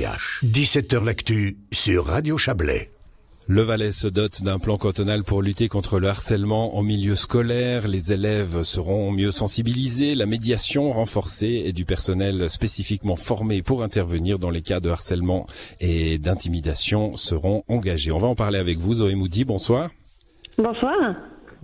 17h L'actu sur Radio Chablais. Le Valais se dote d'un plan cantonal pour lutter contre le harcèlement en milieu scolaire. Les élèves seront mieux sensibilisés, la médiation renforcée et du personnel spécifiquement formé pour intervenir dans les cas de harcèlement et d'intimidation seront engagés. On va en parler avec vous, Zoé Moudi. Bonsoir. Bonsoir.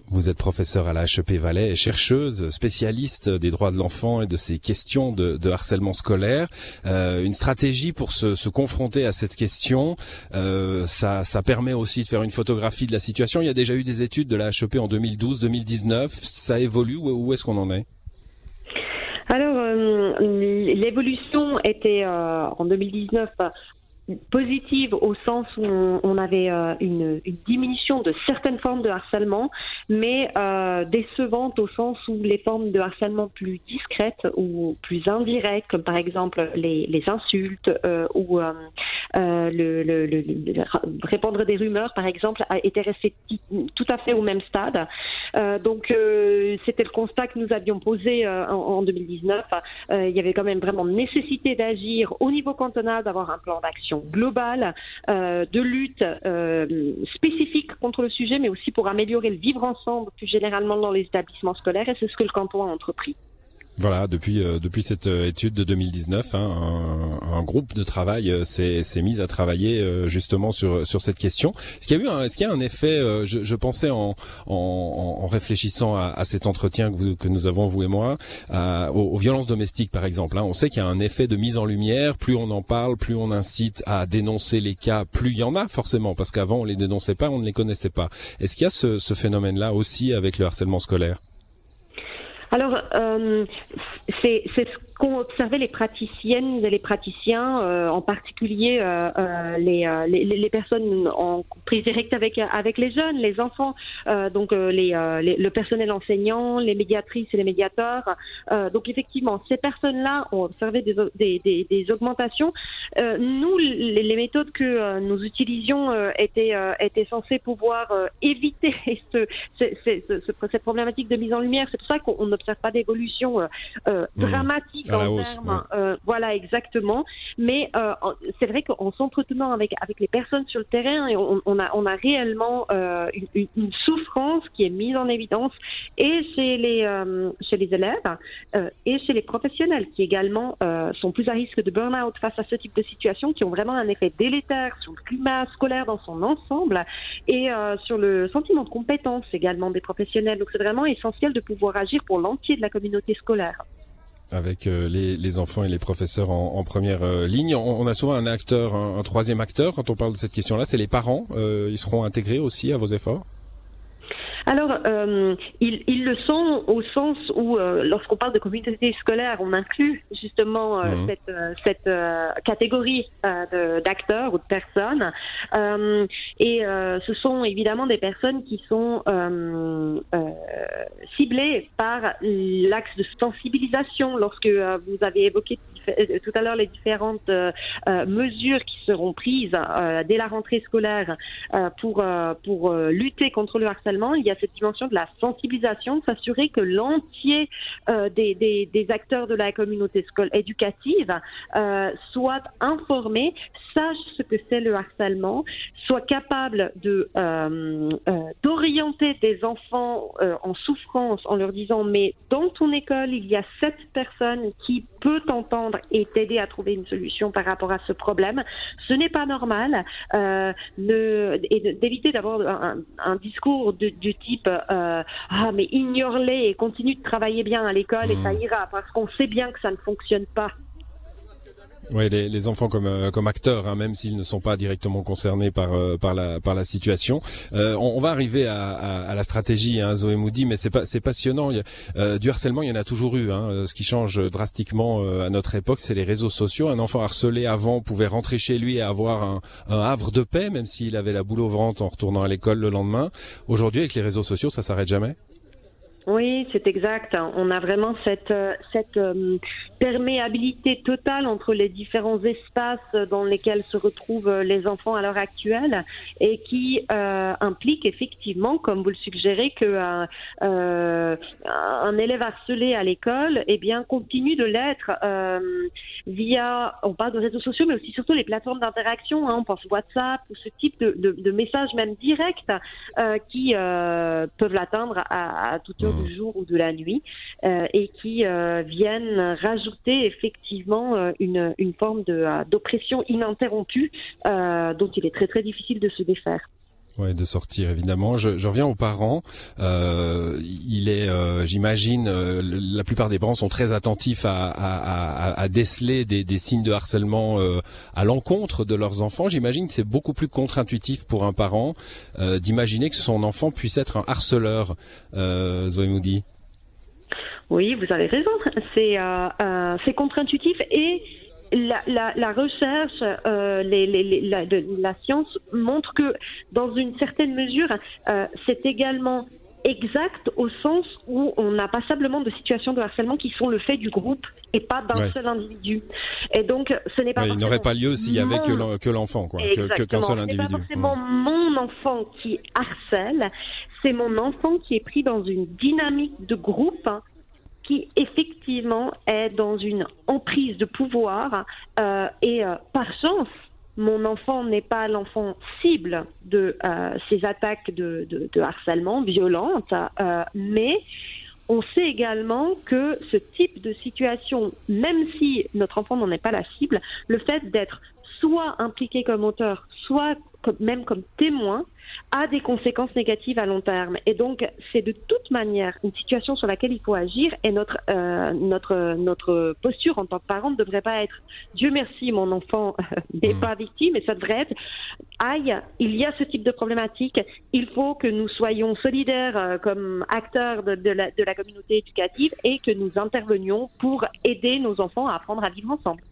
Vous êtes professeur à la HEP Valais et chercheuse, spécialiste des droits de l'enfant et de ces questions de, harcèlement scolaire. Euh, une stratégie pour se, confronter à cette question, euh, ça, permet aussi de faire une photographie de la situation. Il y a déjà eu des études de la HEP en 2012-2019. Ça évolue où, est-ce qu'on en est? Alors, euh, l'évolution était en 2019 positive au sens où on, avait euh, une, diminution de certaines formes de harcèlement, mais euh, décevante au sens où les formes de harcèlement plus discrètes ou plus indirectes, comme par exemple les, insultes euh, ou euh, euh le, le, le, répandre des rumeurs, par exemple, a été resté tout à fait au même stade. Euh, donc c'était le constat que nous avions posé en, en, 2019. il y avait quand même vraiment nécessité d'agir au niveau cantonal, d'avoir un plan d'action globale euh, de lutte euh, spécifique contre le sujet, mais aussi pour améliorer le vivre ensemble plus généralement dans les établissements scolaires, et c'est ce que le canton a entrepris. Voilà, depuis euh, depuis cette euh, étude de 2019, hein, un, un, groupe de travail euh, s'est mis à travailler justement sur sur cette question. Est-ce qu'il y a eu un, est-ce qu'il y a un effet je, je, pensais en, en, en réfléchissant à, à, cet entretien que, vous, que nous avons vous et moi aux, violences domestiques par exemple. Hein. On sait qu'il y a un effet de mise en lumière. Plus on en parle, plus on incite à dénoncer les cas, plus il y en a forcément parce qu'avant on les dénonçait pas, on ne les connaissait pas. Est-ce qu'il y a ce, ce phénomène-là aussi avec le harcèlement scolaire? Alors, euh, c'est ce qu'ont observé les praticiennes et les praticiens, euh, en particulier euh, euh les, euh, les, les, personnes en prise directe avec avec les jeunes, les enfants, euh, donc les, le personnel enseignant, les médiatrices et les médiateurs. donc effectivement, ces personnes-là ont observé des, des, des, des augmentations. nous, les, les, méthodes que nous utilisions étaient étaient censées pouvoir éviter ce, ce, ce, cette problématique de mise en lumière. C'est pour ça qu'on n'observe pas d'évolution euh, voilà, exactement. Mais euh, c'est vrai qu'en s'entretenant avec avec les personnes sur le terrain, on, on a on a réellement euh, une, une, souffrance qui est mise en évidence et chez les euh, chez les élèves euh, et chez les professionnels qui également sont plus à risque de burn-out face à ce type de situation, qui ont vraiment un effet délétère sur le climat scolaire dans son ensemble et sur le sentiment de compétence également des professionnels. Donc c'est vraiment essentiel de pouvoir agir pour l'entier de la communauté scolaire avec euh, les, enfants et les professeurs en, première euh, ligne. On, on, a souvent un acteur, un, un, troisième acteur quand on parle de cette question-là, c'est les parents. Euh, ils seront intégrés aussi à vos efforts? Alors, euh, ils, ils, le sont au sens où, euh, lorsqu'on parle de communauté scolaire, on inclut justement euh, mmh. cette, euh, cette euh, catégorie d'acteurs ou de personnes. et ce sont évidemment des personnes qui sont ciblées par l'axe de sensibilisation. Lorsque vous avez évoqué tout à l'heure les différentes mesures qui seront prises dès la rentrée scolaire pour, pour lutter contre le harcèlement, il y a cette dimension de la sensibilisation, s'assurer que l'entier euh, des, acteurs de la communauté éducative euh, soit informé, sache ce que c'est le harcèlement, soit capable de euh, euh d'orienter des enfants en souffrance en leur disant mais dans ton école il y a cette personne qui peut t'entendre et t'aider à trouver une solution par rapport à ce problème. Ce n'est pas normal et d'éviter d'avoir un, discours du type euh, ah mais ignore-les et continue de travailler bien à l'école et ça mmh. ira parce qu'on sait bien que ça ne fonctionne pas. Oui, les, enfants comme euh, comme acteurs, hein, même s'ils ne sont pas directement concernés par euh, par la par la situation. Euh, on, va arriver à, à, la stratégie, hein, Zoé Moody, mais c'est pas c'est passionnant. Il du harcèlement, il y en a toujours eu. Hein. Ce qui change drastiquement à notre époque, c'est les réseaux sociaux. Un enfant harcelé avant pouvait rentrer chez lui et avoir un, un havre de paix, même s'il avait la boule au ventre en retournant à l'école le lendemain. Aujourd'hui, avec les réseaux sociaux, ça s'arrête jamais. Oui, c'est exact. On a vraiment cette, euh, cette euh, perméabilité totale entre les différents espaces dans lesquels se retrouvent euh, les enfants à l'heure actuelle et qui implique effectivement, comme vous le suggérez, que un élève harcelé à l'école, eh bien, continue de l'être via, on parle de réseaux sociaux, mais aussi surtout les plateformes d'interaction. Hein, on pense WhatsApp ou ce type de, de, de messages même directs qui peuvent l'atteindre à, à toute du jour ou de la nuit euh, et qui euh, viennent rajouter effectivement euh, une, une forme d'oppression ininterrompue dont il est très très difficile de se défaire. Ouais, de sortir évidemment. Je, je reviens aux parents. Euh, il est, j'imagine, la plupart des parents sont très attentifs à, à, à, déceler des, des, signes de harcèlement à l'encontre de leurs enfants. J'imagine que c'est beaucoup plus contre-intuitif pour un parent d'imaginer que son enfant puisse être un harceleur. Zoé Moody. Oui, vous avez raison. C'est euh, euh, contre-intuitif et la, la, la recherche, euh, les, les, la, de, la science montre que dans une certaine mesure, euh, c'est également exact au sens où on a passablement de situations de harcèlement qui sont le fait du groupe et pas d'un seul individu. Et donc, ce n'est pas. il n'aurait pas lieu s'il y avait que l'enfant, quoi, qu'un seul individu. C'est pas forcément mon enfant qui harcèle, c'est mon enfant qui est pris dans une dynamique de groupe qui effectivement est dans une emprise de pouvoir euh, et euh, par chance, mon enfant n'est pas l'enfant cible de euh, ces attaques de, harcèlement violentes, mais on sait également que ce type de situation, même si notre enfant n'en est pas la cible, le fait d'être soit impliqué comme auteur, soit même comme témoin, a des conséquences négatives à long terme. Et donc, c'est de toute manière une situation sur laquelle il faut agir et notre, euh, notre, notre posture en tant que parent ne devrait pas être Dieu merci, mon enfant n'est mmh. pas victime, et ça devrait être aïe, il y a ce type de problématique, il faut que nous soyons solidaires euh, comme acteurs de, de, la, de la communauté éducative et que nous intervenions pour aider nos enfants à apprendre à vivre ensemble.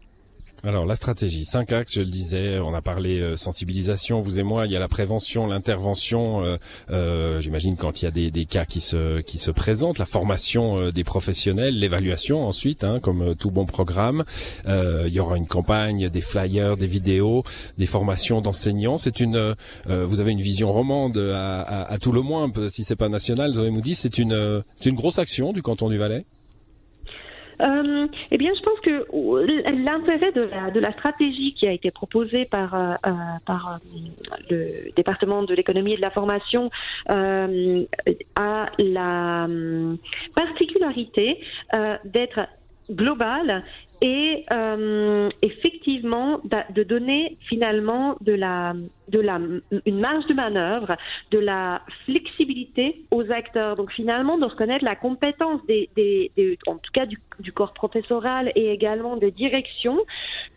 Alors la stratégie, cinq axes, je le disais, on a parlé euh, sensibilisation, vous et moi, il y a la prévention, l'intervention, euh, euh, j'imagine quand il y a des, cas qui se, qui se présentent, la formation des professionnels, l'évaluation ensuite, hein, comme tout bon programme, il y aura une campagne, des flyers, des vidéos, des formations d'enseignants, c'est une, vous avez une vision romande à, tout le moins, si c'est pas national, Zoé c'est une, c'est une grosse action du canton du Valais? Euh, eh bien, je pense que l'intérêt de la, de la stratégie qui a été proposée par, euh, euh euh, le département de l'économie et de la formation euh, a la particularité d'être globale et euh, effectivement de donner finalement de la, de la, une marge de manœuvre, de la flexibilité aux acteurs. Donc finalement de reconnaître la compétence des, des, en tout cas du, du, corps professoral et également des directions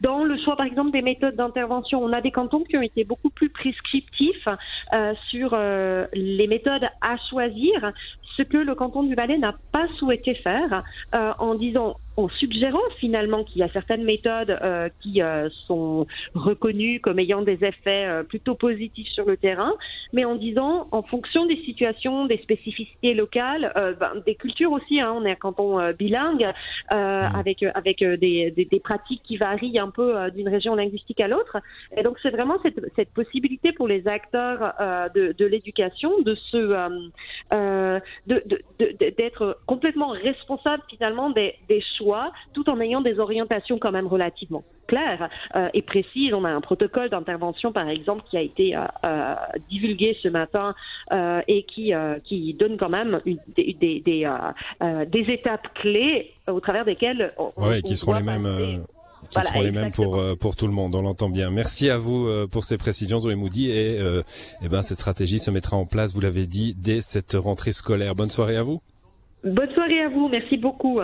dans le choix par exemple des méthodes d'intervention. On a des cantons qui ont été beaucoup plus prescriptifs euh, sur euh, les méthodes à choisir ce que le canton du Valais n'a pas souhaité faire euh, en disant, en suggérant finalement qu'il y a certaines méthodes euh, qui euh, sont reconnues comme ayant des effets plutôt positifs sur le terrain, mais en disant, en fonction des situations, des spécificités locales, ben, des cultures aussi, hein, on est un canton bilingue mmh. avec avec des, des, des, pratiques qui varient un peu d'une région linguistique à l'autre, et donc c'est vraiment cette, cette, possibilité pour les acteurs de, de l'éducation de se d'être complètement responsable finalement des, des, choix, tout en ayant des orientations quand même relativement claires euh, et précises. On a un protocole d'intervention, par exemple, qui a été euh, euh divulgué ce matin euh, et qui, euh, qui donne quand même une, des, des, des, des, étapes clés au travers desquelles on, ouais, qui seront les mêmes qui seront les mêmes pour euh, pour tout le monde. On l'entend bien. Merci à vous euh, pour ces précisions, Zoé Moody. Et, euh, eh ben cette stratégie se mettra en place, vous l'avez dit, dès cette rentrée scolaire. Bonne soirée à vous. Bonne soirée à vous. Merci beaucoup.